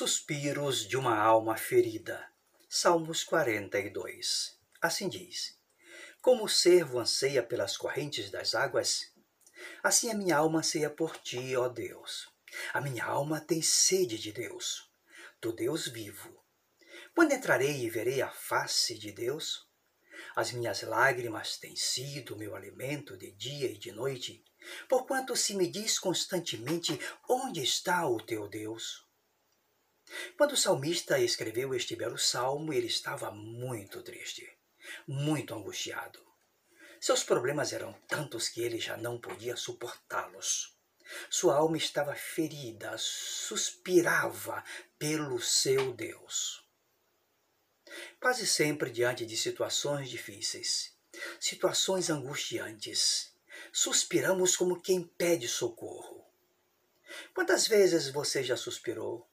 Suspiros de uma alma ferida. Salmos 42. Assim diz: Como o servo anseia pelas correntes das águas, assim a minha alma anseia por ti, ó Deus. A minha alma tem sede de Deus, do Deus vivo. Quando entrarei e verei a face de Deus? As minhas lágrimas têm sido meu alimento de dia e de noite, porquanto se me diz constantemente: Onde está o teu Deus? Quando o salmista escreveu este belo salmo, ele estava muito triste, muito angustiado. Seus problemas eram tantos que ele já não podia suportá-los. Sua alma estava ferida, suspirava pelo seu Deus. Quase sempre diante de situações difíceis, situações angustiantes, suspiramos como quem pede socorro. Quantas vezes você já suspirou?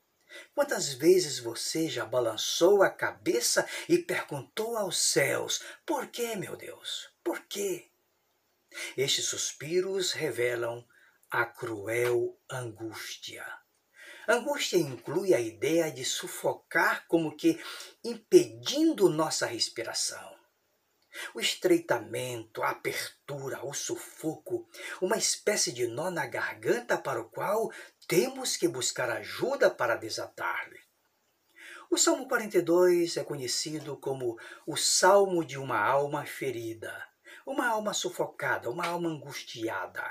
Quantas vezes você já balançou a cabeça e perguntou aos céus: Por que, meu Deus? Por quê? Estes suspiros revelam a cruel angústia. Angústia inclui a ideia de sufocar, como que impedindo nossa respiração. O estreitamento, a apertura, o sufoco, uma espécie de nó na garganta para o qual temos que buscar ajuda para desatar-lhe. O Salmo 42 é conhecido como o salmo de uma alma ferida, uma alma sufocada, uma alma angustiada.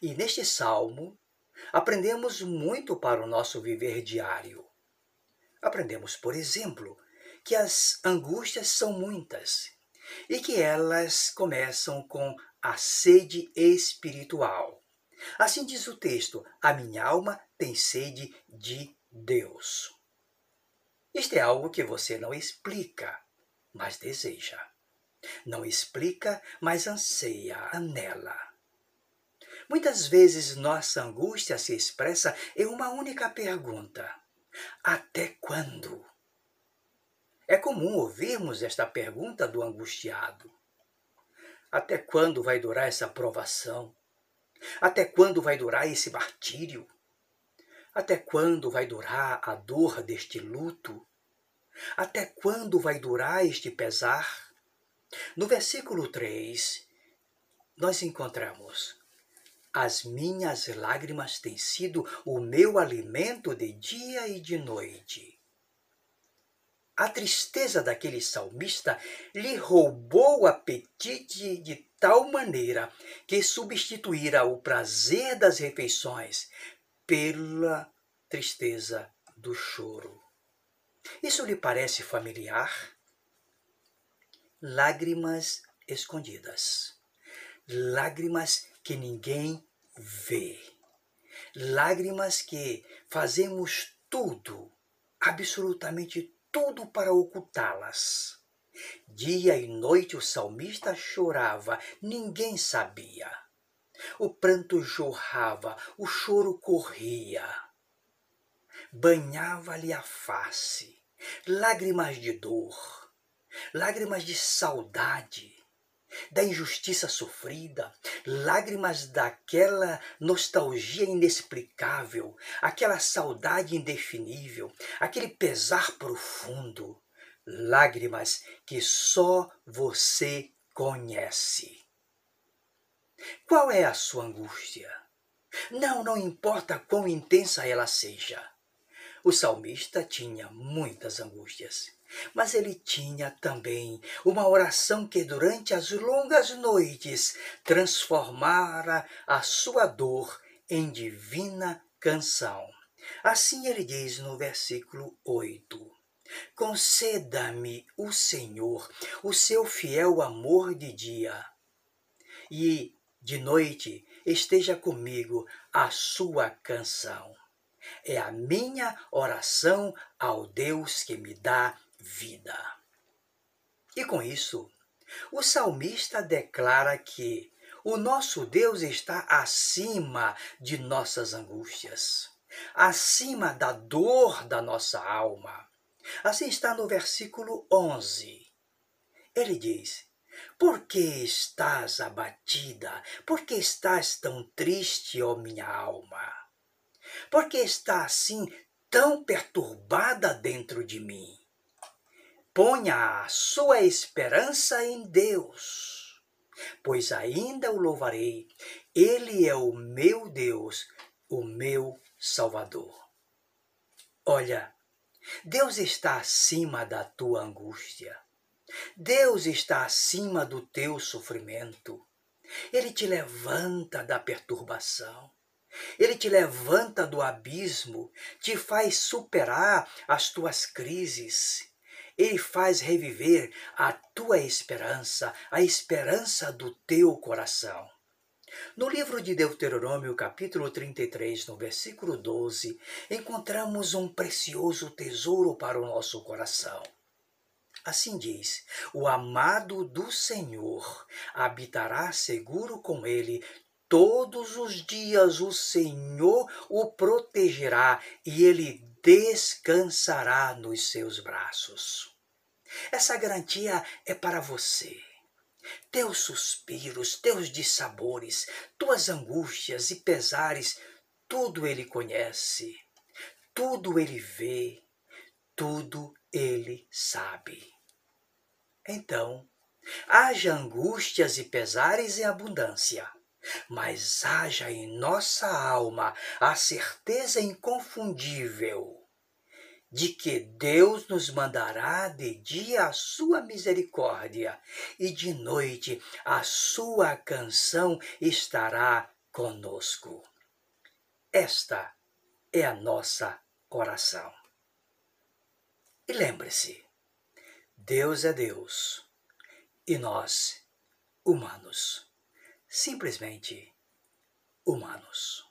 E neste salmo, aprendemos muito para o nosso viver diário. Aprendemos, por exemplo, que as angústias são muitas e que elas começam com a sede espiritual. Assim diz o texto: a minha alma tem sede de Deus. Isto é algo que você não explica, mas deseja. Não explica, mas anseia, anela. Muitas vezes nossa angústia se expressa em uma única pergunta: Até quando? É comum ouvirmos esta pergunta do angustiado. Até quando vai durar essa provação? Até quando vai durar esse martírio? Até quando vai durar a dor deste luto? Até quando vai durar este pesar? No versículo 3, nós encontramos: As minhas lágrimas têm sido o meu alimento de dia e de noite. A tristeza daquele salmista lhe roubou o apetite de tal maneira que substituíra o prazer das refeições pela tristeza do choro. Isso lhe parece familiar? Lágrimas escondidas, lágrimas que ninguém vê, lágrimas que fazemos tudo, absolutamente tudo para ocultá-las. Dia e noite o salmista chorava, ninguém sabia. O pranto jorrava, o choro corria. Banhava-lhe a face, lágrimas de dor, lágrimas de saudade, da injustiça sofrida, lágrimas daquela nostalgia inexplicável, aquela saudade indefinível, aquele pesar profundo, lágrimas que só você conhece. Qual é a sua angústia? Não, não importa quão intensa ela seja. O salmista tinha muitas angústias. Mas ele tinha também uma oração que, durante as longas noites, transformara a sua dor em divina canção. Assim ele diz no versículo 8: Conceda-me o Senhor o seu fiel amor de dia, e de noite esteja comigo a sua canção. É a minha oração ao Deus que me dá vida. E com isso, o salmista declara que o nosso Deus está acima de nossas angústias, acima da dor da nossa alma. Assim está no versículo 11. Ele diz: Por que estás abatida? Por que estás tão triste, ó minha alma? Por que está assim tão perturbada dentro de mim. Ponha a sua esperança em Deus, pois ainda o louvarei. Ele é o meu Deus, o meu Salvador. Olha, Deus está acima da tua angústia. Deus está acima do teu sofrimento. Ele te levanta da perturbação. Ele te levanta do abismo, te faz superar as tuas crises. Ele faz reviver a tua esperança, a esperança do teu coração. No livro de Deuteronômio, capítulo 33, no versículo 12, encontramos um precioso tesouro para o nosso coração. Assim diz: O amado do Senhor habitará seguro com ele. Todos os dias o Senhor o protegerá e ele descansará nos seus braços. Essa garantia é para você teus suspiros, teus dissabores, tuas angústias e pesares, tudo ele conhece, tudo ele vê, tudo ele sabe. Então, haja angústias e pesares em abundância, mas haja em nossa alma a certeza inconfundível de que Deus nos mandará de dia a sua misericórdia e de noite a sua canção estará conosco. Esta é a nossa oração. E lembre-se, Deus é Deus e nós, humanos, simplesmente humanos.